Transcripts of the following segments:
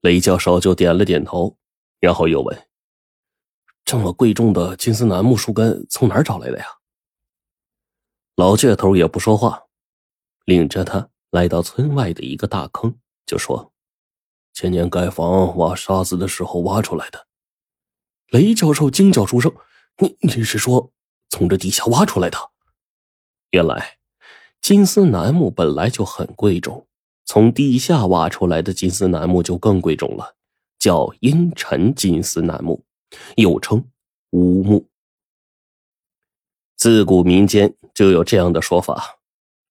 雷教授就点了点头，然后又问：“这么贵重的金丝楠木树根从哪儿找来的呀？”老倔头也不说话，领着他来到村外的一个大坑，就说：“前年盖房挖沙子的时候挖出来的。”雷教授惊叫出声：“你你是说从这地下挖出来的？”原来，金丝楠木本来就很贵重，从地下挖出来的金丝楠木就更贵重了，叫阴沉金丝楠木，又称乌木。自古民间就有这样的说法：“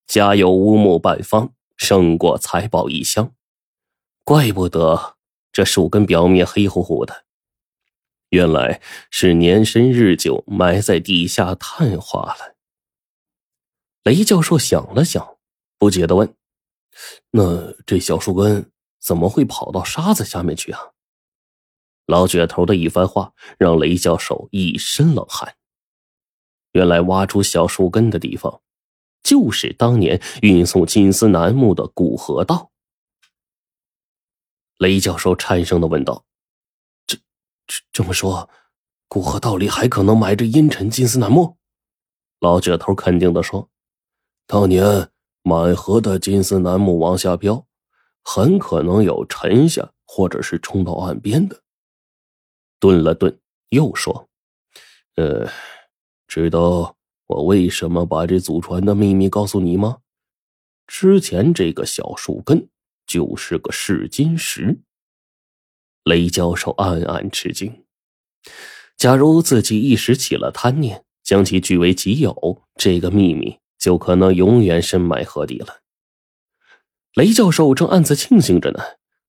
家有乌木半方，胜过财宝一箱。”怪不得这树根表面黑乎乎的，原来是年深日久埋在地下碳化了。雷教授想了想，不解的问：“那这小树根怎么会跑到沙子下面去啊？”老倔头的一番话让雷教授一身冷汗。原来挖出小树根的地方，就是当年运送金丝楠木的古河道。雷教授颤声的问道：“这、这、这么说，古河道里还可能埋着阴沉金丝楠木？”老倔头肯定的说：“当年满河的金丝楠木往下飘，很可能有沉下或者是冲到岸边的。”顿了顿，又说：“呃。”知道我为什么把这祖传的秘密告诉你吗？之前这个小树根就是个试金石。雷教授暗暗吃惊。假如自己一时起了贪念，将其据为己有，这个秘密就可能永远深埋河底了。雷教授正暗自庆幸着呢。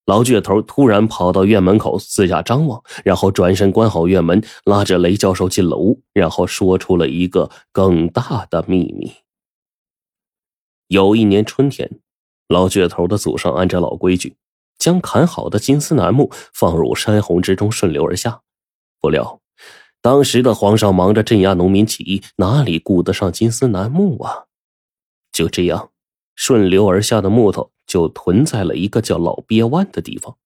老倔头突然跑到院门口，四下张望，然后转身关好院门，拉着雷教授进了屋，然后说出了一个更大的秘密。有一年春天，老倔头的祖上按照老规矩，将砍好的金丝楠木放入山洪之中，顺流而下。不料，当时的皇上忙着镇压农民起义，哪里顾得上金丝楠木啊？就这样，顺流而下的木头。就屯在了一个叫老鳖湾的地方，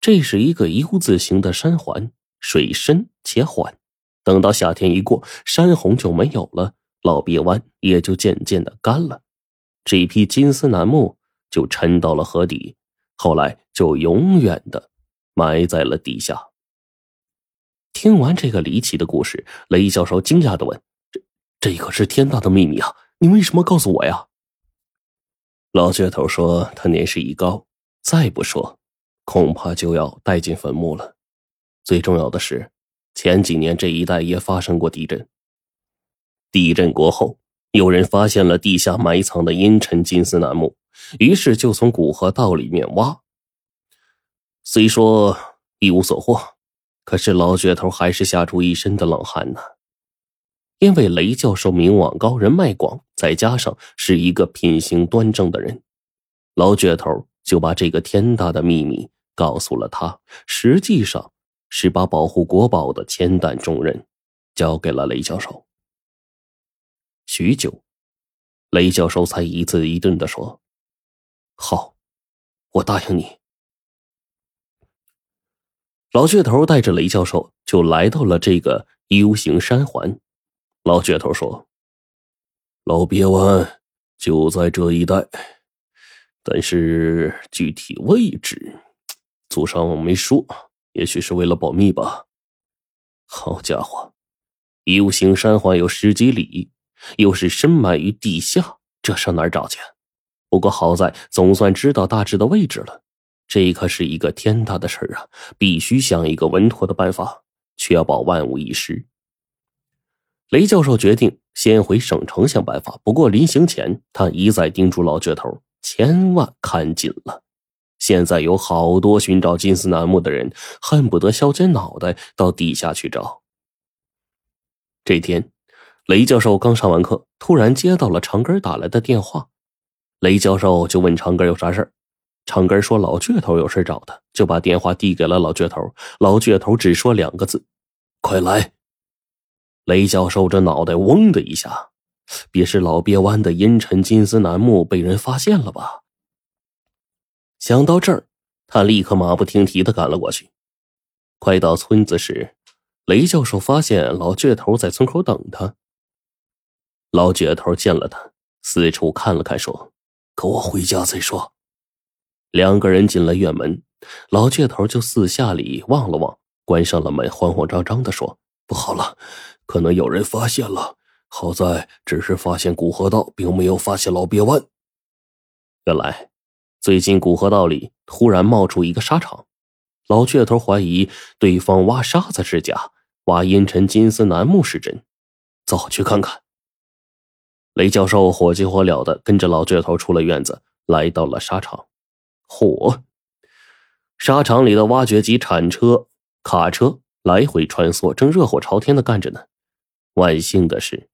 这是一个 U 字形的山环，水深且缓。等到夏天一过，山洪就没有了，老鳖湾也就渐渐的干了，这批金丝楠木就沉到了河底，后来就永远的埋在了地下。听完这个离奇的故事，雷教授惊讶的问：“这这可是天大的秘密啊！你为什么告诉我呀？”老倔头说：“他年事已高，再不说，恐怕就要带进坟墓了。最重要的是，前几年这一带也发生过地震。地震过后，有人发现了地下埋藏的阴沉金丝楠木，于是就从古河道里面挖。虽说一无所获，可是老倔头还是吓出一身的冷汗呢。”因为雷教授名望高，人脉广，再加上是一个品行端正的人，老倔头就把这个天大的秘密告诉了他。实际上，是把保护国宝的千担重任交给了雷教授。许久，雷教授才一字一顿的说：“好，我答应你。”老倔头带着雷教授就来到了这个 U 型山环。老倔头说：“老鳖湾就在这一带，但是具体位置，祖上没说，也许是为了保密吧。”好家伙，U 型山环有十几里，又是深埋于地下，这上哪儿找去？不过好在总算知道大致的位置了，这可是一个天大的事儿啊！必须想一个稳妥的办法，确保万无一失。雷教授决定先回省城想办法，不过临行前，他一再叮嘱老倔头千万看紧了。现在有好多寻找金丝楠木的人，恨不得削尖脑袋到地下去找。这天，雷教授刚上完课，突然接到了长根打来的电话。雷教授就问长根有啥事长根说老倔头有事找他，就把电话递给了老倔头。老倔头只说两个字：“快来。”雷教授这脑袋嗡的一下，别是老鳖湾的阴沉金丝楠木被人发现了吧？想到这儿，他立刻马不停蹄的赶了过去。快到村子时，雷教授发现老倔头在村口等他。老倔头见了他，四处看了看，说：“跟我回家再说。”两个人进了院门，老倔头就四下里望了望，关上了门，慌慌张张的说：“不好了，可能有人发现了。好在只是发现古河道，并没有发现老鳖湾。”原来，最近古河道里突然冒出一个沙场，老倔头怀疑对方挖沙子是假，挖阴沉金丝楠木是真。走去看看。雷教授火急火燎的跟着老倔头出了院子，来到了沙场。嚯！沙场里的挖掘机、铲车、卡车来回穿梭，正热火朝天的干着呢。万幸的是，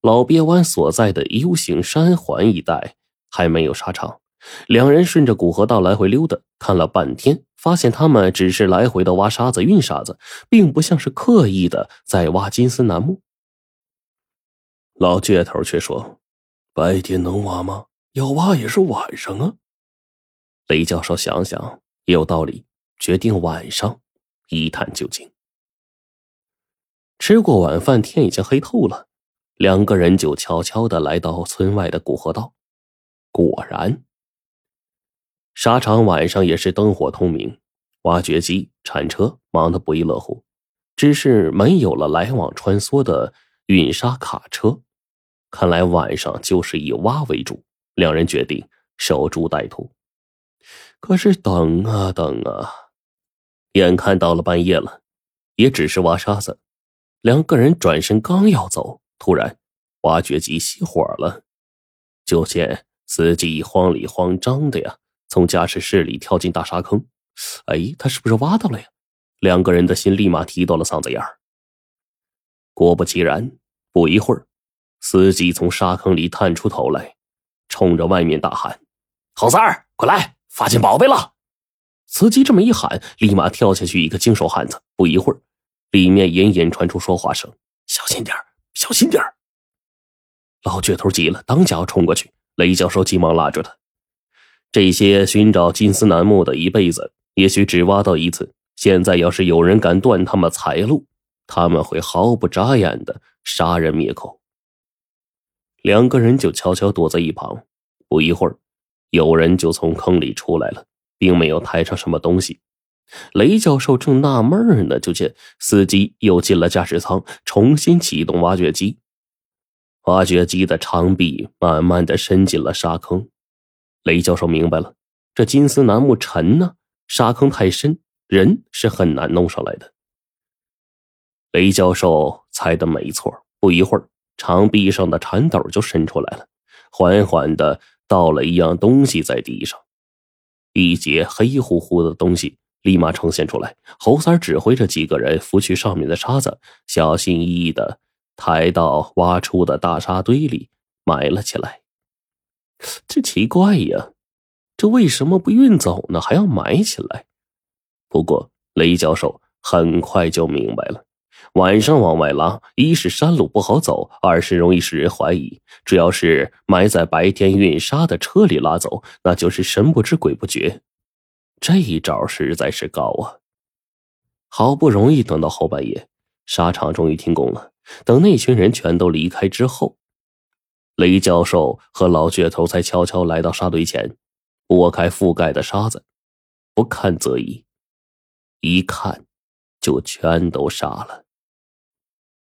老鳖湾所在的 U 型山环一带。还没有沙场，两人顺着古河道来回溜达，看了半天，发现他们只是来回的挖沙子、运沙子，并不像是刻意的在挖金丝楠木。老倔头却说：“白天能挖吗？要挖也是晚上啊。”雷教授想想也有道理，决定晚上一探究竟。吃过晚饭，天已经黑透了，两个人就悄悄的来到村外的古河道。果然，沙场晚上也是灯火通明，挖掘机、铲车忙得不亦乐乎。只是没有了来往穿梭的运沙卡车，看来晚上就是以挖为主。两人决定守株待兔。可是等啊等啊，眼看到了半夜了，也只是挖沙子。两个人转身刚要走，突然挖掘机熄火了，就见。司机慌里慌张的呀，从驾驶室里跳进大沙坑。哎，他是不是挖到了呀？两个人的心立马提到了嗓子眼儿。果不其然，不一会儿，司机从沙坑里探出头来，冲着外面大喊：“猴三儿，快来，发现宝贝了！”司机这么一喊，立马跳下去一个精瘦汉子。不一会儿，里面隐隐传出说话声：“小心点小心点老倔头急了，当家冲过去。雷教授急忙拉住他：“这些寻找金丝楠木的一辈子，也许只挖到一次。现在要是有人敢断他们财路，他们会毫不眨眼的杀人灭口。”两个人就悄悄躲在一旁。不一会儿，有人就从坑里出来了，并没有抬上什么东西。雷教授正纳闷呢，就见司机又进了驾驶舱，重新启动挖掘机。挖掘机的长臂慢慢的伸进了沙坑，雷教授明白了，这金丝楠木沉呢，沙坑太深，人是很难弄上来的。雷教授猜的没错，不一会儿，长臂上的铲斗就伸出来了，缓缓的倒了一样东西在地上，一截黑乎乎的东西立马呈现出来。侯三指挥着几个人拂去上面的沙子，小心翼翼的。抬到挖出的大沙堆里埋了起来。这奇怪呀，这为什么不运走呢？还要埋起来？不过雷教授很快就明白了：晚上往外拉，一是山路不好走，二是容易使人怀疑；只要是埋在白天运沙的车里拉走，那就是神不知鬼不觉。这一招实在是高啊！好不容易等到后半夜，沙场终于停工了。等那群人全都离开之后，雷教授和老倔头才悄悄来到沙堆前，拨开覆盖的沙子，不看则已，一看就全都傻了。